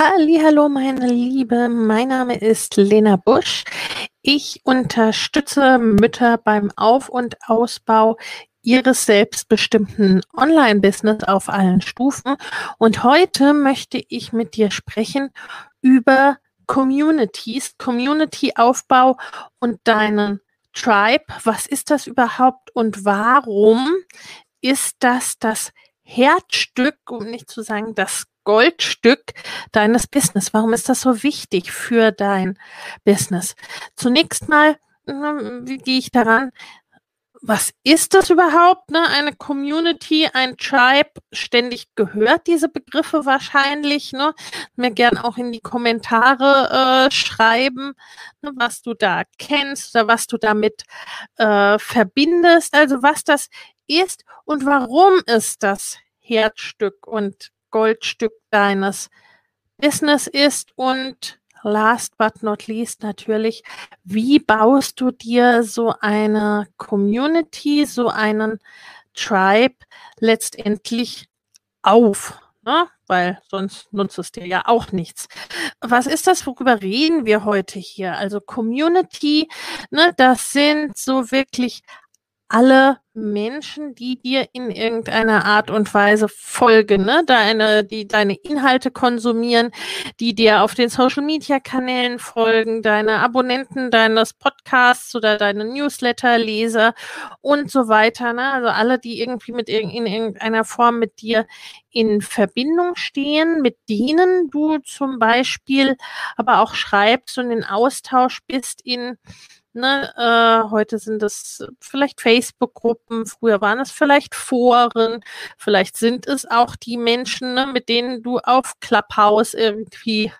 Hallo, meine Liebe. Mein Name ist Lena Busch. Ich unterstütze Mütter beim Auf- und Ausbau ihres selbstbestimmten Online-Business auf allen Stufen. Und heute möchte ich mit dir sprechen über Communities, Community-Aufbau und deinen Tribe. Was ist das überhaupt und warum ist das das Herzstück, um nicht zu sagen das Goldstück deines Business? Warum ist das so wichtig für dein Business? Zunächst mal, hm, wie gehe ich daran? was ist das überhaupt? Ne? Eine Community, ein Tribe, ständig gehört diese Begriffe wahrscheinlich. Ne? Mir gern auch in die Kommentare äh, schreiben, ne, was du da kennst oder was du damit äh, verbindest. Also was das ist und warum ist das Herzstück und Goldstück deines Business ist und last but not least natürlich, wie baust du dir so eine Community, so einen Tribe letztendlich auf? Ne? Weil sonst nutzt es dir ja auch nichts. Was ist das, worüber reden wir heute hier? Also Community, ne, das sind so wirklich alle Menschen, die dir in irgendeiner Art und Weise folgen, ne? deine, die deine Inhalte konsumieren, die dir auf den Social Media Kanälen folgen, deine Abonnenten deines Podcasts oder deine Newsletter Leser und so weiter, ne? Also alle, die irgendwie mit in irgendeiner Form mit dir in Verbindung stehen, mit denen du zum Beispiel aber auch schreibst und in Austausch bist in Ne, äh, heute sind es vielleicht Facebook-Gruppen, früher waren es vielleicht Foren, vielleicht sind es auch die Menschen, ne, mit denen du auf Clubhouse irgendwie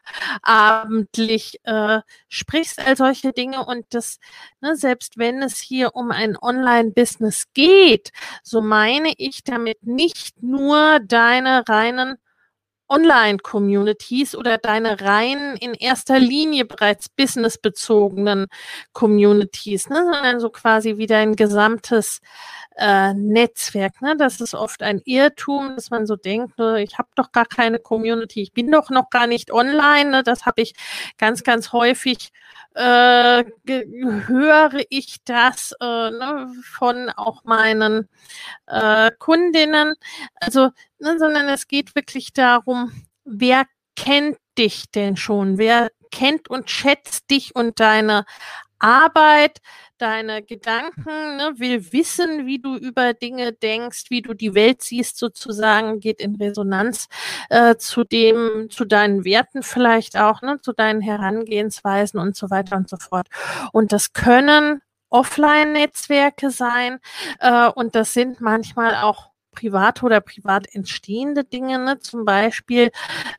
abendlich äh, sprichst, all solche Dinge. Und das, ne, selbst wenn es hier um ein Online-Business geht, so meine ich damit nicht nur deine reinen Online-Communities oder deine rein in erster Linie bereits businessbezogenen Communities, ne, sondern so quasi wie dein gesamtes äh, Netzwerk. Ne? Das ist oft ein Irrtum, dass man so denkt, ne, ich habe doch gar keine Community, ich bin doch noch gar nicht online. Ne? Das habe ich ganz, ganz häufig äh, höre ich das äh, ne, von auch meinen äh, Kundinnen. Also, ne, sondern es geht wirklich darum, wer kennt dich denn schon? Wer kennt und schätzt dich und deine Arbeit, deine Gedanken, ne, will wissen, wie du über Dinge denkst, wie du die Welt siehst, sozusagen, geht in Resonanz äh, zu dem, zu deinen Werten vielleicht auch, ne, zu deinen Herangehensweisen und so weiter und so fort. Und das können Offline-Netzwerke sein äh, und das sind manchmal auch privat oder privat entstehende Dinge. Ne? Zum Beispiel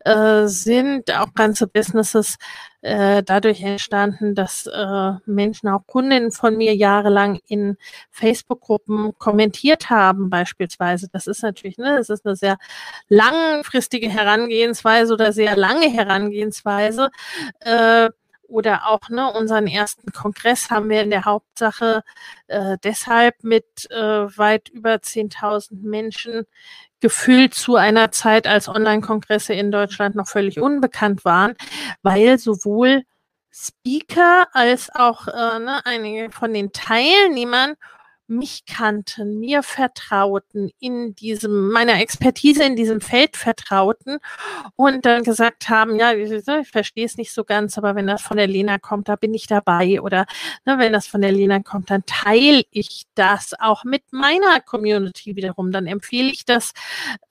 äh, sind auch ganze Businesses äh, dadurch entstanden, dass äh, Menschen, auch Kundinnen von mir jahrelang in Facebook-Gruppen kommentiert haben, beispielsweise. Das ist natürlich, ne, das ist eine sehr langfristige Herangehensweise oder sehr lange Herangehensweise. Äh, oder auch ne, unseren ersten Kongress haben wir in der Hauptsache äh, deshalb mit äh, weit über 10.000 Menschen gefüllt zu einer Zeit, als Online-Kongresse in Deutschland noch völlig unbekannt waren, weil sowohl Speaker als auch äh, ne, einige von den Teilnehmern mich kannten, mir vertrauten, in diesem, meiner Expertise in diesem Feld vertrauten und dann gesagt haben, ja, ich, verstehe es nicht so ganz, aber wenn das von der Lena kommt, da bin ich dabei oder ne, wenn das von der Lena kommt, dann teile ich das auch mit meiner Community wiederum, dann empfehle ich das,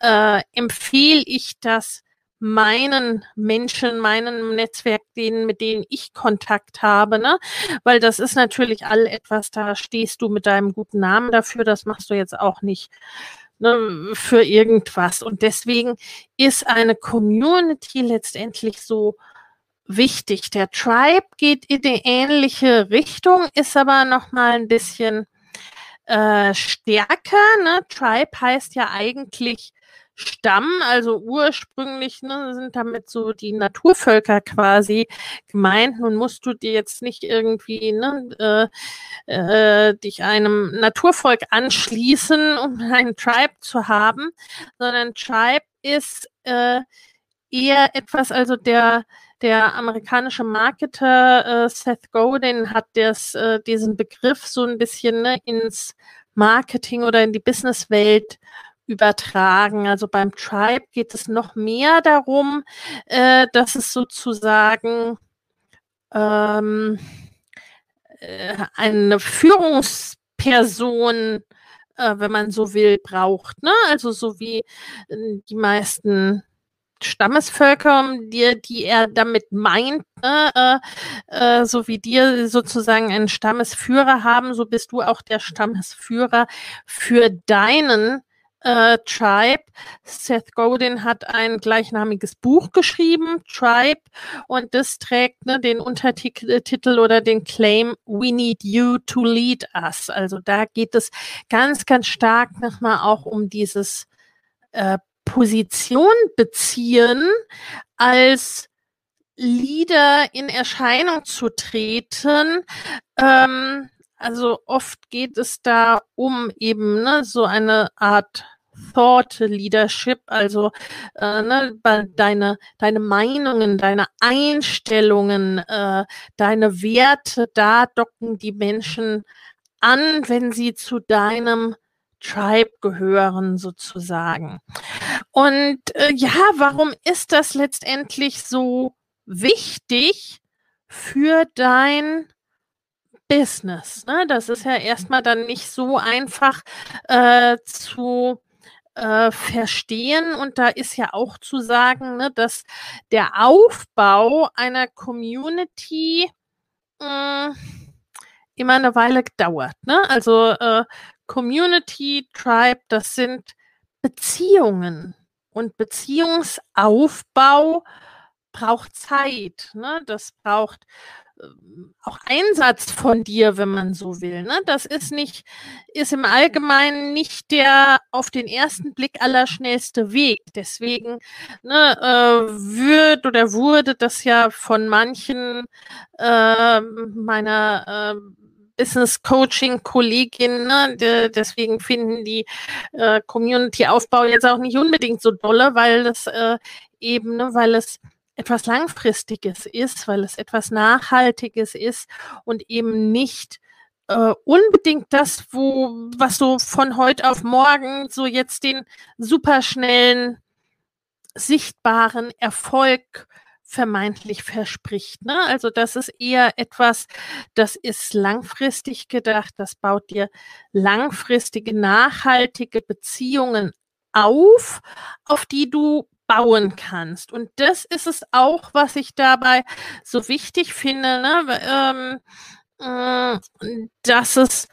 äh, empfehle ich das meinen Menschen, meinem Netzwerk, denen, mit denen ich Kontakt habe, ne? Weil das ist natürlich all etwas, da stehst du mit deinem guten Namen dafür, das machst du jetzt auch nicht ne, für irgendwas. Und deswegen ist eine Community letztendlich so wichtig. Der Tribe geht in die ähnliche Richtung, ist aber noch mal ein bisschen äh, stärker. Ne? Tribe heißt ja eigentlich Stamm, also ursprünglich ne, sind damit so die Naturvölker quasi gemeint. Nun musst du dir jetzt nicht irgendwie ne, äh, äh, dich einem Naturvolk anschließen, um einen Tribe zu haben, sondern Tribe ist äh, eher etwas, also der der amerikanische Marketer äh, Seth Godin hat das, äh, diesen Begriff so ein bisschen ne, ins Marketing oder in die Businesswelt übertragen. Also beim Tribe geht es noch mehr darum, äh, dass es sozusagen ähm, äh, eine Führungsperson, äh, wenn man so will, braucht. Ne? Also so wie äh, die meisten Stammesvölker, die, die er damit meint, ne? äh, äh, so wie dir sozusagen einen Stammesführer haben, so bist du auch der Stammesführer für deinen äh, Tribe. Seth Godin hat ein gleichnamiges Buch geschrieben, Tribe, und das trägt ne, den Untertitel oder den Claim We Need You to Lead Us. Also da geht es ganz, ganz stark nochmal auch um dieses äh, Position beziehen als Leader in Erscheinung zu treten. Ähm, also oft geht es da um eben ne, so eine Art Thought Leadership, also äh, ne, deine, deine Meinungen, deine Einstellungen, äh, deine Werte, da docken die Menschen an, wenn sie zu deinem Tribe gehören sozusagen. Und äh, ja, warum ist das letztendlich so wichtig für dein Business. Ne? Das ist ja erstmal dann nicht so einfach äh, zu äh, verstehen. Und da ist ja auch zu sagen, ne, dass der Aufbau einer Community mh, hm, immer eine Weile dauert. Ne? Also äh, Community, Tribe, das sind Beziehungen. Und Beziehungsaufbau braucht Zeit. Ne? Das braucht auch Einsatz von dir, wenn man so will. Ne? Das ist nicht, ist im Allgemeinen nicht der auf den ersten Blick allerschnellste Weg. Deswegen ne, äh, wird oder wurde das ja von manchen äh, meiner äh, Business Coaching Kolleginnen, ne? De, deswegen finden die äh, Community Aufbau jetzt auch nicht unbedingt so dolle, weil das äh, eben, ne, weil es etwas Langfristiges ist, weil es etwas Nachhaltiges ist und eben nicht äh, unbedingt das, wo, was so von heute auf morgen so jetzt den superschnellen, sichtbaren Erfolg vermeintlich verspricht. Ne? Also das ist eher etwas, das ist langfristig gedacht, das baut dir langfristige, nachhaltige Beziehungen auf, auf die du bauen kannst. Und das ist es auch, was ich dabei so wichtig finde, ne? ähm, äh, dass es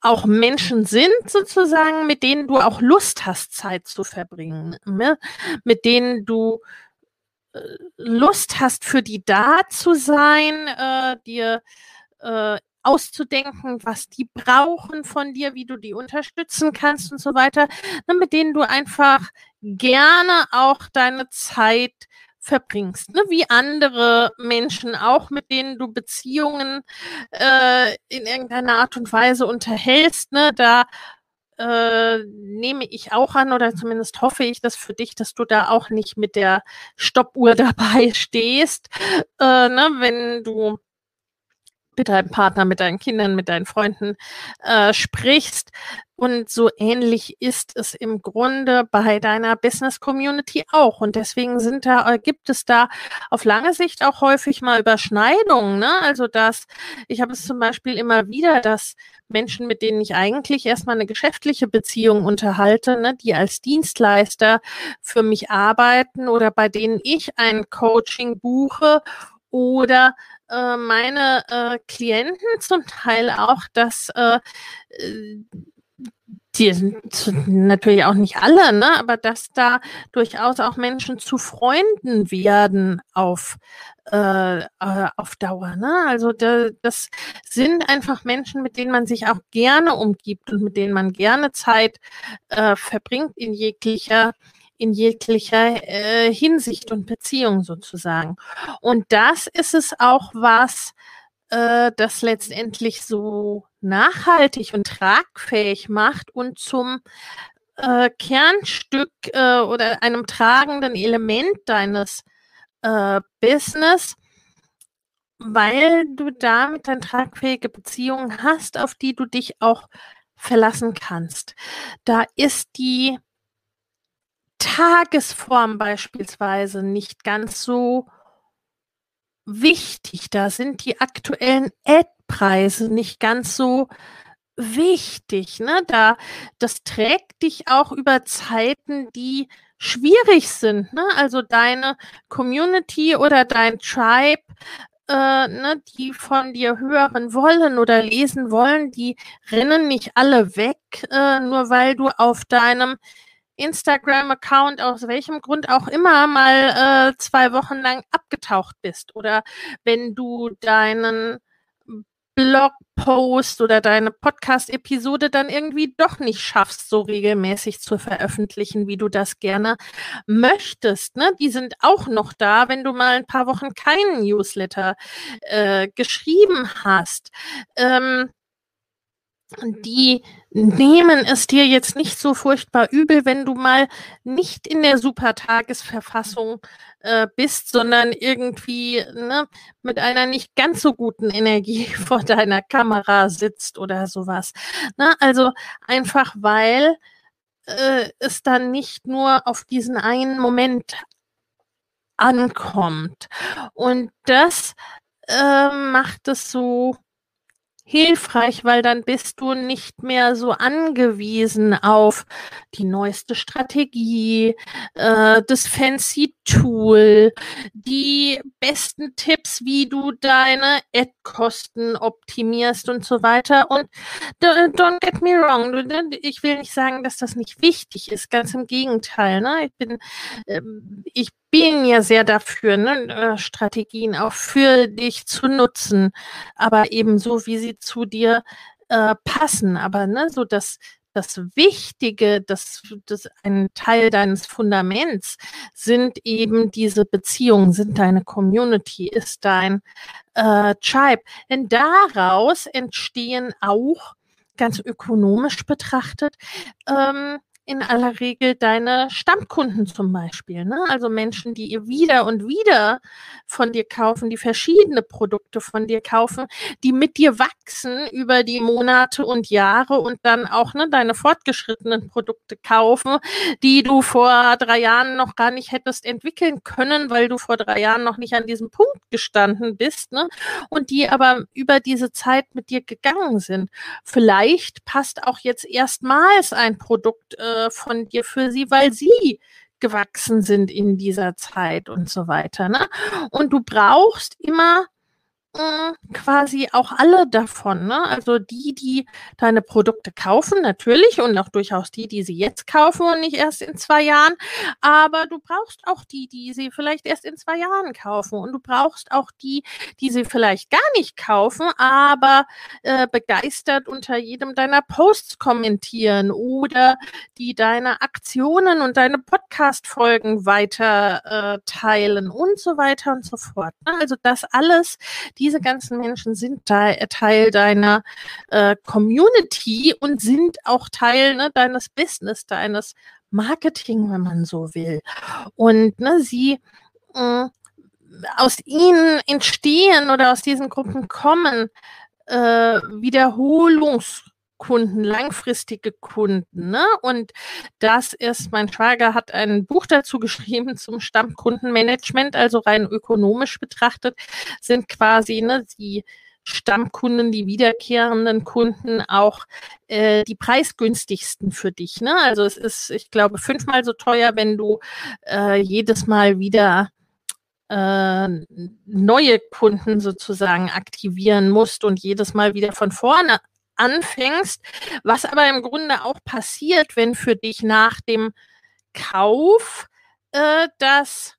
auch Menschen sind, sozusagen, mit denen du auch Lust hast, Zeit zu verbringen, ne? mit denen du äh, Lust hast, für die da zu sein, äh, dir äh, auszudenken, was die brauchen von dir, wie du die unterstützen kannst und so weiter, ne, mit denen du einfach gerne auch deine Zeit verbringst, ne? wie andere Menschen auch, mit denen du Beziehungen äh, in irgendeiner Art und Weise unterhältst. Ne? Da äh, nehme ich auch an oder zumindest hoffe ich das für dich, dass du da auch nicht mit der Stoppuhr dabei stehst, äh, ne? wenn du mit deinem Partner, mit deinen Kindern, mit deinen Freunden äh, sprichst. Und so ähnlich ist es im Grunde bei deiner Business Community auch. Und deswegen sind da, äh, gibt es da auf lange Sicht auch häufig mal Überschneidungen. Ne? Also dass, ich habe es zum Beispiel immer wieder, dass Menschen, mit denen ich eigentlich erstmal eine geschäftliche Beziehung unterhalte, ne, die als Dienstleister für mich arbeiten oder bei denen ich ein Coaching buche oder äh, meine äh, Klienten zum Teil auch, dass äh, die sind natürlich auch nicht alle, ne, aber dass da durchaus auch Menschen zu Freunden werden auf äh, äh, auf Dauer. Ne? Also da, das sind einfach Menschen, mit denen man sich auch gerne umgibt und mit denen man gerne Zeit äh, verbringt in jeglicher in jeglicher äh, Hinsicht und Beziehung sozusagen. Und das ist es auch, was äh, das letztendlich so nachhaltig und tragfähig macht und zum äh, Kernstück äh, oder einem tragenden Element deines äh, Business, weil du damit dann tragfähige Beziehungen hast, auf die du dich auch verlassen kannst. Da ist die Tagesform beispielsweise nicht ganz so wichtig. Da sind die aktuellen Ad-Preise nicht ganz so wichtig. Ne? Da, das trägt dich auch über Zeiten, die schwierig sind. Ne? Also deine Community oder dein Tribe, äh, ne, die von dir hören wollen oder lesen wollen, die rennen nicht alle weg, äh, nur weil du auf deinem Instagram-Account aus welchem Grund auch immer mal äh, zwei Wochen lang abgetaucht bist oder wenn du deinen Blogpost oder deine Podcast-Episode dann irgendwie doch nicht schaffst, so regelmäßig zu veröffentlichen, wie du das gerne möchtest. Ne? Die sind auch noch da, wenn du mal ein paar Wochen keinen Newsletter äh, geschrieben hast. Ähm, die nehmen es dir jetzt nicht so furchtbar übel, wenn du mal nicht in der Supertagesverfassung äh, bist, sondern irgendwie ne, mit einer nicht ganz so guten Energie vor deiner Kamera sitzt oder sowas. Ne? Also einfach weil äh, es dann nicht nur auf diesen einen Moment ankommt. Und das äh, macht es so hilfreich, weil dann bist du nicht mehr so angewiesen auf die neueste Strategie, äh, das fancy Tool, die besten Tipps, wie du deine Ad-Kosten optimierst und so weiter. Und don't get me wrong, ich will nicht sagen, dass das nicht wichtig ist, ganz im Gegenteil. Ne? Ich bin, ähm, ich bin ja sehr dafür, ne, äh, Strategien auch für dich zu nutzen, aber eben so, wie sie zu dir äh, passen. Aber ne, so das, das Wichtige, das, das ein Teil deines Fundaments sind eben diese Beziehungen, sind deine Community, ist dein äh, Tribe. Denn daraus entstehen auch ganz ökonomisch betrachtet ähm, in aller Regel deine Stammkunden zum Beispiel. Ne? Also Menschen, die ihr wieder und wieder von dir kaufen, die verschiedene Produkte von dir kaufen, die mit dir wachsen über die Monate und Jahre und dann auch ne, deine fortgeschrittenen Produkte kaufen, die du vor drei Jahren noch gar nicht hättest entwickeln können, weil du vor drei Jahren noch nicht an diesem Punkt gestanden bist. Ne? Und die aber über diese Zeit mit dir gegangen sind. Vielleicht passt auch jetzt erstmals ein Produkt. Äh, äh, von dir für sie, weil sie gewachsen sind in dieser Zeit und so weiter. Ne? Und du brauchst immer quasi auch alle davon. Ne? Also die, die deine Produkte kaufen, natürlich, und auch durchaus die, die sie jetzt kaufen und nicht erst in zwei Jahren. Aber du brauchst auch die, die sie vielleicht erst in zwei Jahren kaufen. Und du brauchst auch die, die sie vielleicht gar nicht kaufen, aber äh, begeistert unter jedem deiner Posts kommentieren oder die deine Aktionen und deine Podcast-Folgen weiter äh, teilen und so weiter und so fort. Ne? Also das alles, die diese ganzen Menschen sind Teil deiner äh, Community und sind auch Teil ne, deines Business, deines Marketing, wenn man so will. Und ne, sie äh, aus ihnen entstehen oder aus diesen Gruppen kommen äh, Wiederholungs Kunden, langfristige Kunden. Ne? Und das ist, mein Schwager hat ein Buch dazu geschrieben zum Stammkundenmanagement, also rein ökonomisch betrachtet, sind quasi ne, die Stammkunden, die wiederkehrenden Kunden auch äh, die preisgünstigsten für dich. Ne? Also es ist, ich glaube, fünfmal so teuer, wenn du äh, jedes Mal wieder äh, neue Kunden sozusagen aktivieren musst und jedes Mal wieder von vorne anfängst, was aber im Grunde auch passiert, wenn für dich nach dem Kauf äh, das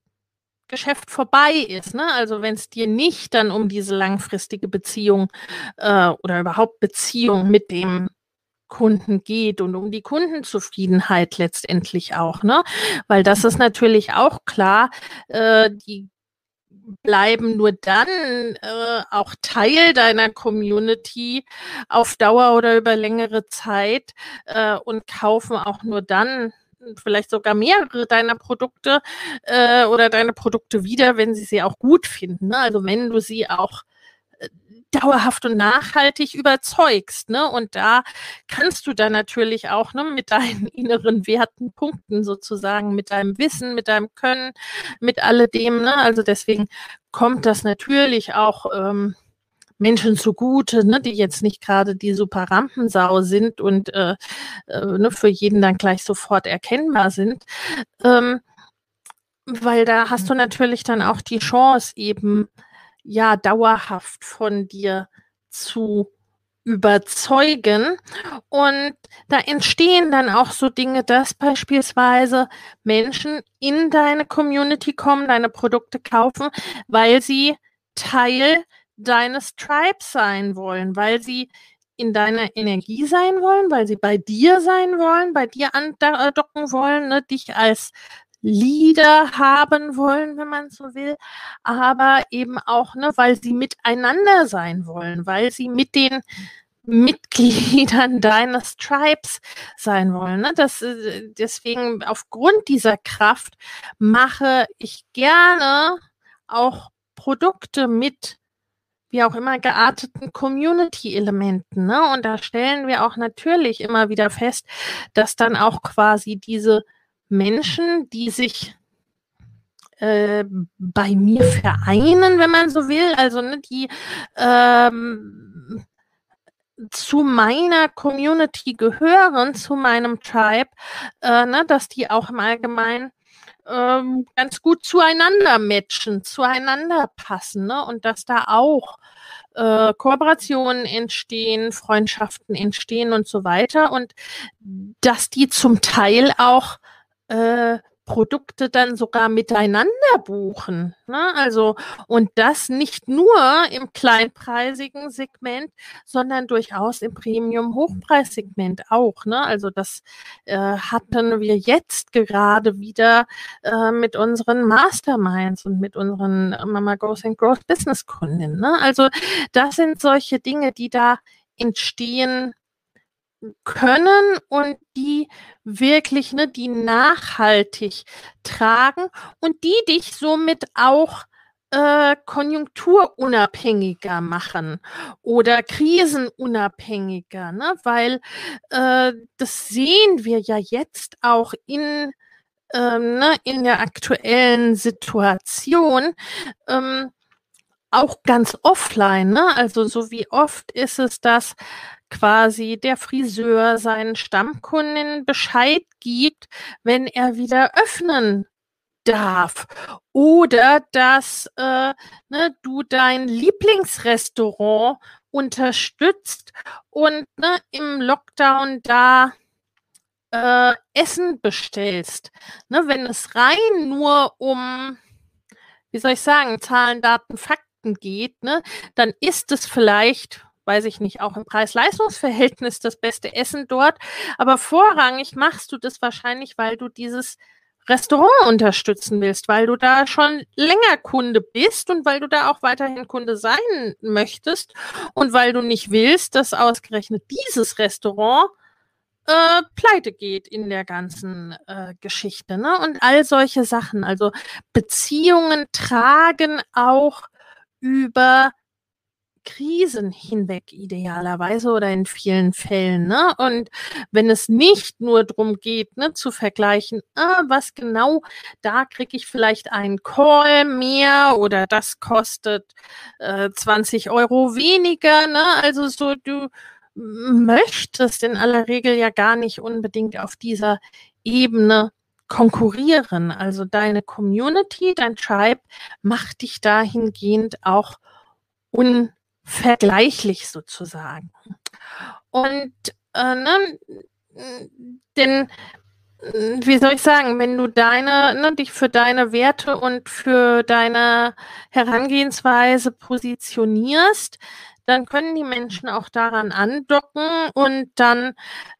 Geschäft vorbei ist. Ne? Also wenn es dir nicht dann um diese langfristige Beziehung äh, oder überhaupt Beziehung mit dem Kunden geht und um die Kundenzufriedenheit letztendlich auch, ne? Weil das ist natürlich auch klar, äh, die bleiben nur dann äh, auch Teil deiner Community auf Dauer oder über längere Zeit äh, und kaufen auch nur dann vielleicht sogar mehrere deiner Produkte äh, oder deine Produkte wieder, wenn sie sie auch gut finden. Ne? Also wenn du sie auch dauerhaft und nachhaltig überzeugst. Ne? Und da kannst du dann natürlich auch ne, mit deinen inneren Werten punkten, sozusagen, mit deinem Wissen, mit deinem Können, mit alledem. Ne? Also deswegen kommt das natürlich auch ähm, Menschen zugute, ne, die jetzt nicht gerade die super Rampensau sind und äh, äh, ne, für jeden dann gleich sofort erkennbar sind. Ähm, weil da hast du natürlich dann auch die Chance, eben ja dauerhaft von dir zu überzeugen. Und da entstehen dann auch so Dinge, dass beispielsweise Menschen in deine Community kommen, deine Produkte kaufen, weil sie Teil deines Tribes sein wollen, weil sie in deiner Energie sein wollen, weil sie bei dir sein wollen, bei dir andocken wollen, ne, dich als Leader haben wollen, wenn man so will, aber eben auch, ne, weil sie miteinander sein wollen, weil sie mit den Mitgliedern deines Tribes sein wollen. Ne? Das, äh, deswegen aufgrund dieser Kraft mache ich gerne auch Produkte mit wie auch immer gearteten Community-Elementen. Ne? Und da stellen wir auch natürlich immer wieder fest, dass dann auch quasi diese Menschen, die sich äh, bei mir vereinen, wenn man so will, also ne, die ähm, zu meiner Community gehören, zu meinem Tribe, äh, ne, dass die auch im Allgemeinen ähm, ganz gut zueinander matchen, zueinander passen ne? und dass da auch äh, Kooperationen entstehen, Freundschaften entstehen und so weiter und dass die zum Teil auch äh, Produkte dann sogar miteinander buchen. Ne? Also, und das nicht nur im kleinpreisigen Segment, sondern durchaus im Premium-Hochpreissegment auch. Ne? Also, das äh, hatten wir jetzt gerade wieder äh, mit unseren Masterminds und mit unseren Mama Goes and Growth Business Kunden. Ne? Also, das sind solche Dinge, die da entstehen können und die wirklich, ne, die nachhaltig tragen und die dich somit auch äh, konjunkturunabhängiger machen oder krisenunabhängiger, ne? weil äh, das sehen wir ja jetzt auch in, ähm, ne, in der aktuellen Situation. Ähm, auch ganz offline, ne? Also so wie oft ist es, dass quasi der Friseur seinen Stammkunden Bescheid gibt, wenn er wieder öffnen darf. Oder dass äh, ne, du dein Lieblingsrestaurant unterstützt und ne, im Lockdown da äh, Essen bestellst. Ne, wenn es rein nur um, wie soll ich sagen, Zahlen, Daten, Fakten geht, ne, dann ist es vielleicht weiß ich nicht, auch im Preis-Leistungs-Verhältnis das beste Essen dort. Aber vorrangig machst du das wahrscheinlich, weil du dieses Restaurant unterstützen willst, weil du da schon länger Kunde bist und weil du da auch weiterhin Kunde sein möchtest und weil du nicht willst, dass ausgerechnet dieses Restaurant äh, pleite geht in der ganzen äh, Geschichte. Ne? Und all solche Sachen. Also Beziehungen tragen auch über Krisen hinweg idealerweise oder in vielen Fällen. Ne? Und wenn es nicht nur darum geht, ne, zu vergleichen, ah, was genau, da kriege ich vielleicht einen Call mehr oder das kostet äh, 20 Euro weniger. Ne? Also so, du möchtest in aller Regel ja gar nicht unbedingt auf dieser Ebene konkurrieren. Also deine Community, dein Tribe macht dich dahingehend auch un vergleichlich sozusagen. Und äh, ne, denn wie soll ich sagen, wenn du deine, ne, dich für deine Werte und für deine Herangehensweise positionierst, dann können die Menschen auch daran andocken und dann,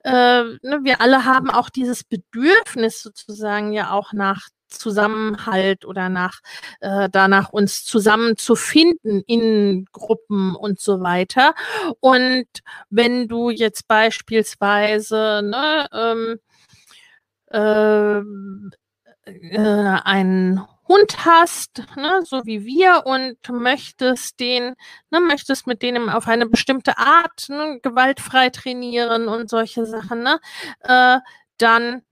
äh, ne, wir alle haben auch dieses Bedürfnis sozusagen ja auch nach Zusammenhalt oder nach äh, danach uns zusammenzufinden in Gruppen und so weiter. Und wenn du jetzt beispielsweise ne, ähm, äh, äh, einen Hund hast, ne, so wie wir, und möchtest den, ne, möchtest mit denen auf eine bestimmte Art ne, gewaltfrei trainieren und solche Sachen, ne, äh, dann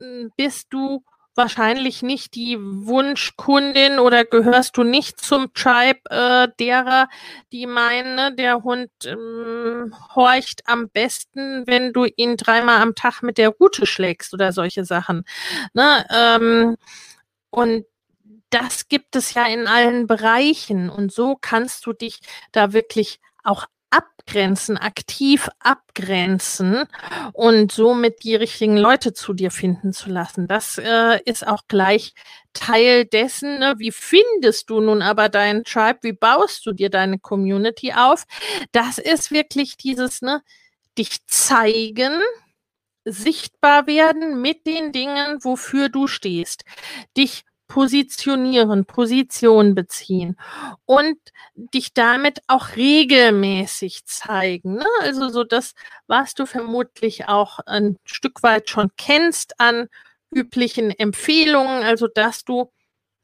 hm, bist du wahrscheinlich nicht die Wunschkundin oder gehörst du nicht zum Tribe äh, derer, die meinen, ne, der Hund ähm, horcht am besten, wenn du ihn dreimal am Tag mit der Rute schlägst oder solche Sachen. Ne? Ähm, und das gibt es ja in allen Bereichen und so kannst du dich da wirklich auch abgrenzen, aktiv abgrenzen und somit die richtigen Leute zu dir finden zu lassen. Das äh, ist auch gleich Teil dessen, ne? wie findest du nun aber deinen Tribe, wie baust du dir deine Community auf? Das ist wirklich dieses, ne, dich zeigen, sichtbar werden mit den Dingen, wofür du stehst, dich positionieren, Position beziehen und dich damit auch regelmäßig zeigen. Ne? Also so das, was du vermutlich auch ein Stück weit schon kennst an üblichen Empfehlungen, also dass du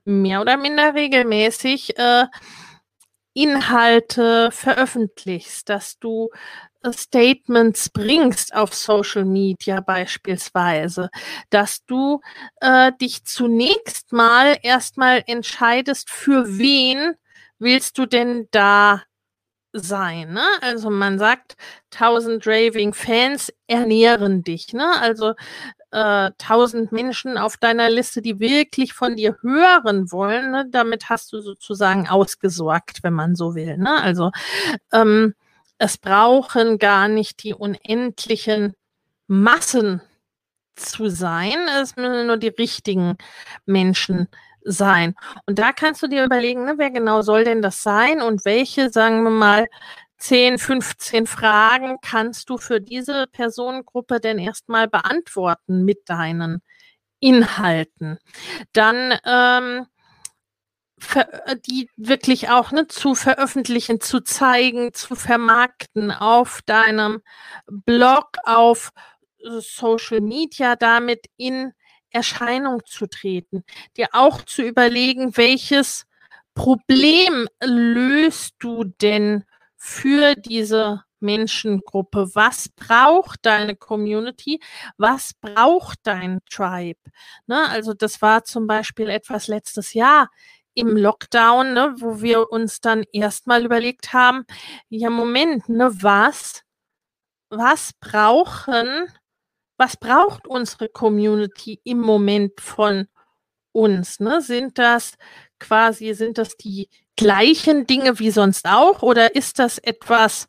mehr oder minder regelmäßig äh, Inhalte veröffentlichst, dass du Statements bringst auf Social Media beispielsweise, dass du äh, dich zunächst mal erstmal entscheidest, für wen willst du denn da sein. Ne? Also man sagt, 1000 Raving Fans ernähren dich. Ne? Also äh, 1000 Menschen auf deiner Liste, die wirklich von dir hören wollen. Ne? Damit hast du sozusagen ausgesorgt, wenn man so will. Ne? Also ähm, es brauchen gar nicht die unendlichen Massen zu sein. Es müssen nur die richtigen Menschen sein. Und da kannst du dir überlegen, ne, wer genau soll denn das sein und welche, sagen wir mal, 10, 15 Fragen kannst du für diese Personengruppe denn erstmal beantworten mit deinen Inhalten. Dann ähm, äh, die wirklich auch ne, zu veröffentlichen, zu zeigen, zu vermarkten auf deinem Blog, auf äh, Social Media, damit in Erscheinung zu treten, dir auch zu überlegen, welches Problem löst du denn für diese Menschengruppe? Was braucht deine Community? Was braucht dein Tribe? Ne, also das war zum Beispiel etwas letztes Jahr im Lockdown, ne, wo wir uns dann erstmal überlegt haben, ja Moment, ne, was, was brauchen, was braucht unsere Community im Moment von uns? Ne? Sind das quasi, sind das die gleichen Dinge wie sonst auch oder ist das etwas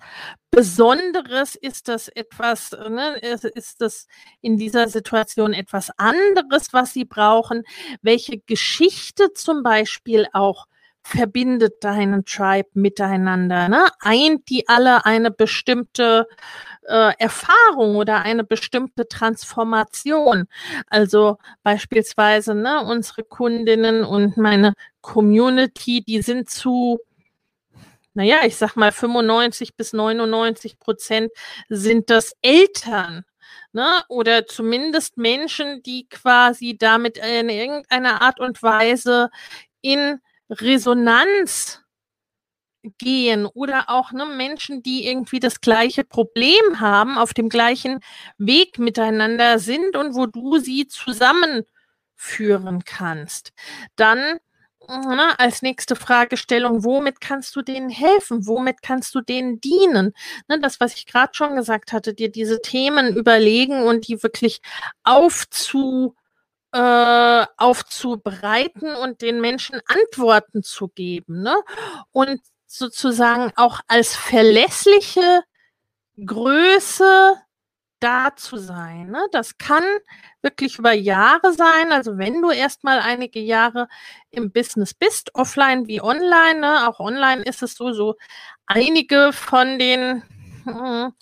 Besonderes? Ist das etwas, ne, ist das in dieser Situation etwas anderes, was Sie brauchen? Welche Geschichte zum Beispiel auch verbindet deinen Tribe miteinander? Ne? Eint die alle eine bestimmte äh, Erfahrung oder eine bestimmte Transformation? Also beispielsweise ne, unsere Kundinnen und meine Community, die sind zu naja, ich sag mal 95 bis 99 Prozent sind das Eltern. Ne? Oder zumindest Menschen, die quasi damit in irgendeiner Art und Weise in Resonanz gehen oder auch ne, Menschen, die irgendwie das gleiche Problem haben, auf dem gleichen Weg miteinander sind und wo du sie zusammenführen kannst. Dann na, als nächste Fragestellung, womit kannst du denen helfen? Womit kannst du denen dienen? Ne, das, was ich gerade schon gesagt hatte, dir diese Themen überlegen und die wirklich aufzu, äh, aufzubereiten und den Menschen Antworten zu geben. Ne? Und sozusagen auch als verlässliche Größe da zu sein. Ne? Das kann wirklich über Jahre sein. Also wenn du erstmal einige Jahre im Business bist, offline wie online, ne? auch online ist es so, so einige von den hm,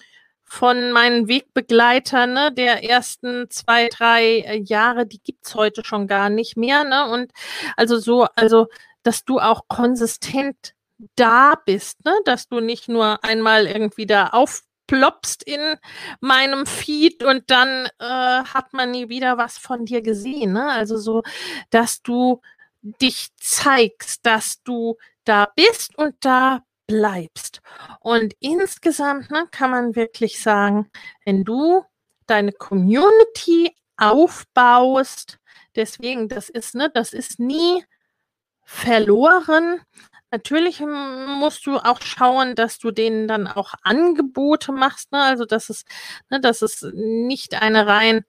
von meinen Wegbegleitern ne, der ersten zwei, drei äh, Jahre, die gibt's heute schon gar nicht mehr. Ne? Und also so, also dass du auch konsistent da bist, ne? dass du nicht nur einmal irgendwie da auf ploppst in meinem Feed und dann äh, hat man nie wieder was von dir gesehen. Ne? Also so, dass du dich zeigst, dass du da bist und da bleibst. Und insgesamt ne, kann man wirklich sagen, wenn du deine Community aufbaust, deswegen, das ist, ne, das ist nie verloren, Natürlich musst du auch schauen, dass du denen dann auch Angebote machst, ne? Also dass es, ne, dass es nicht eine rein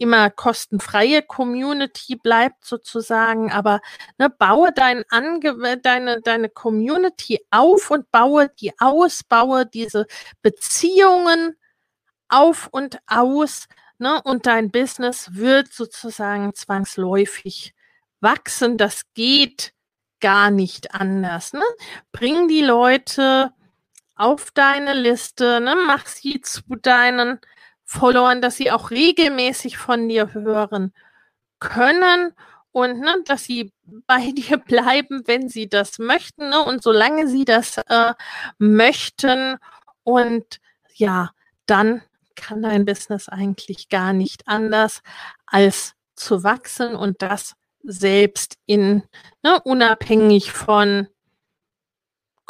immer kostenfreie Community bleibt sozusagen, aber ne, baue dein Ange deine, deine Community auf und baue die aus, baue diese Beziehungen auf und aus, ne, und dein Business wird sozusagen zwangsläufig wachsen. Das geht gar nicht anders. Ne? Bring die Leute auf deine Liste, ne? mach sie zu deinen Followern, dass sie auch regelmäßig von dir hören können und ne, dass sie bei dir bleiben, wenn sie das möchten ne? und solange sie das äh, möchten und ja, dann kann dein Business eigentlich gar nicht anders als zu wachsen und das selbst in, ne, unabhängig von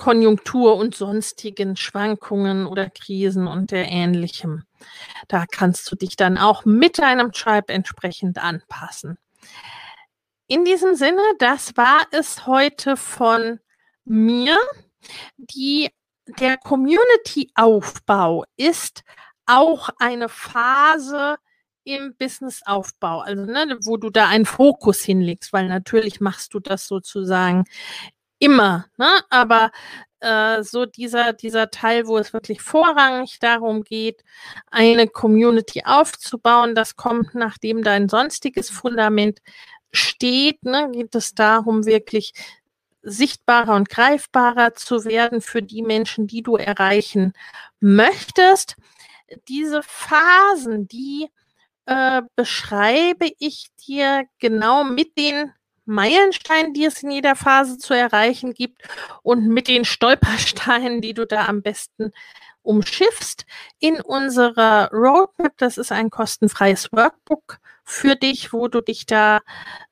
Konjunktur und sonstigen Schwankungen oder Krisen und der ähnlichem. Da kannst du dich dann auch mit deinem Tribe entsprechend anpassen. In diesem Sinne, das war es heute von mir. Die, der Community-Aufbau ist auch eine Phase, im Businessaufbau, also ne, wo du da einen Fokus hinlegst, weil natürlich machst du das sozusagen immer, ne? aber äh, so dieser, dieser Teil, wo es wirklich vorrangig darum geht, eine Community aufzubauen, das kommt, nachdem dein sonstiges Fundament steht, ne, geht es darum, wirklich sichtbarer und greifbarer zu werden für die Menschen, die du erreichen möchtest. Diese Phasen, die äh, beschreibe ich dir genau mit den Meilensteinen, die es in jeder Phase zu erreichen gibt und mit den Stolpersteinen, die du da am besten umschiffst in unserer Roadmap. Das ist ein kostenfreies Workbook für dich, wo du dich da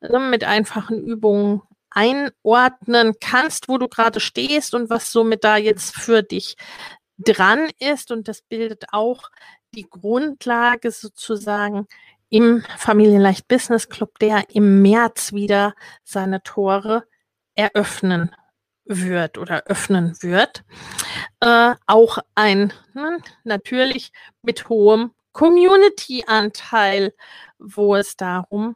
äh, mit einfachen Übungen einordnen kannst, wo du gerade stehst und was somit da jetzt für dich dran ist. Und das bildet auch die Grundlage sozusagen im Familienleicht Business Club, der im März wieder seine Tore eröffnen wird oder öffnen wird. Äh, auch ein ne, natürlich mit hohem Community-Anteil, wo es darum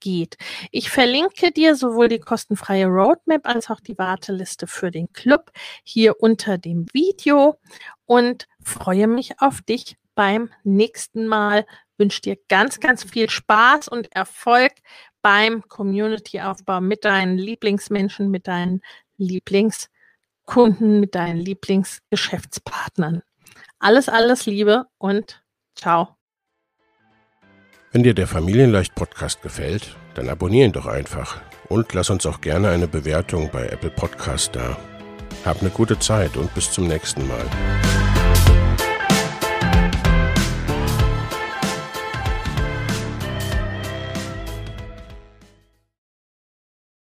geht. Ich verlinke dir sowohl die kostenfreie Roadmap als auch die Warteliste für den Club hier unter dem Video und freue mich auf dich beim nächsten Mal. Wünsche dir ganz, ganz viel Spaß und Erfolg beim Community-Aufbau mit deinen Lieblingsmenschen, mit deinen Lieblingskunden, mit deinen Lieblingsgeschäftspartnern. Alles, alles Liebe und ciao. Wenn dir der Familienleicht Podcast gefällt, dann abonniere ihn doch einfach und lass uns auch gerne eine Bewertung bei Apple Podcast da. Hab eine gute Zeit und bis zum nächsten Mal.